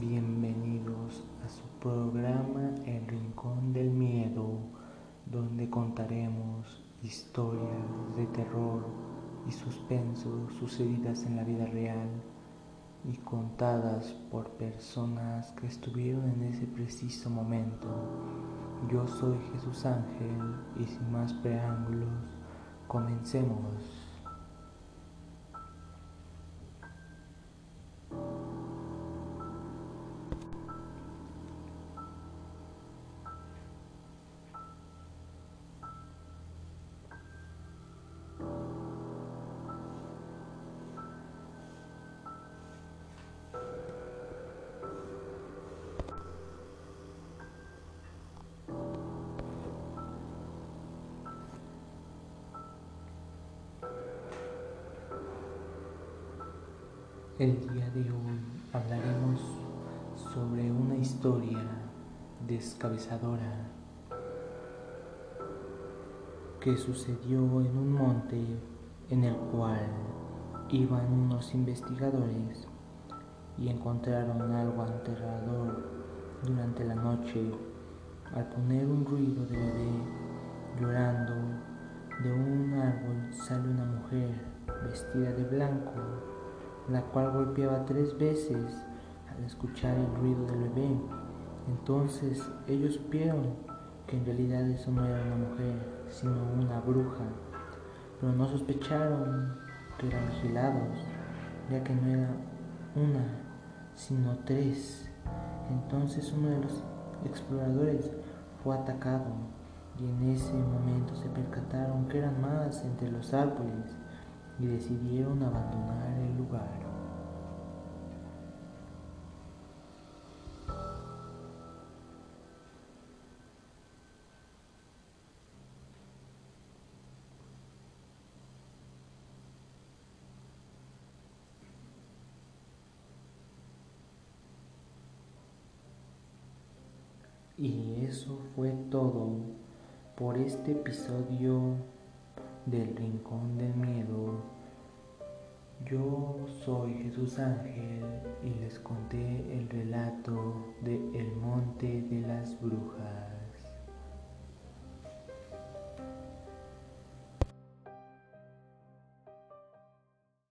Bienvenidos a su programa El Rincón del Miedo, donde contaremos historias de terror y suspenso sucedidas en la vida real y contadas por personas que estuvieron en ese preciso momento. Yo soy Jesús Ángel y sin más preámbulos, comencemos. El día de hoy hablaremos sobre una historia descabezadora que sucedió en un monte en el cual iban unos investigadores y encontraron algo aterrador durante la noche al poner un ruido de bebé llorando. De un árbol sale una mujer vestida de blanco la cual golpeaba tres veces al escuchar el ruido del bebé. Entonces ellos supieron que en realidad eso no era una mujer, sino una bruja, pero no sospecharon que eran vigilados, ya que no era una, sino tres. Entonces uno de los exploradores fue atacado y en ese momento se percataron que eran más entre los árboles y decidieron abandonar el lugar. Y eso fue todo por este episodio del rincón del miedo. Yo soy Jesús Ángel y les conté el relato de El Monte de las Brujas.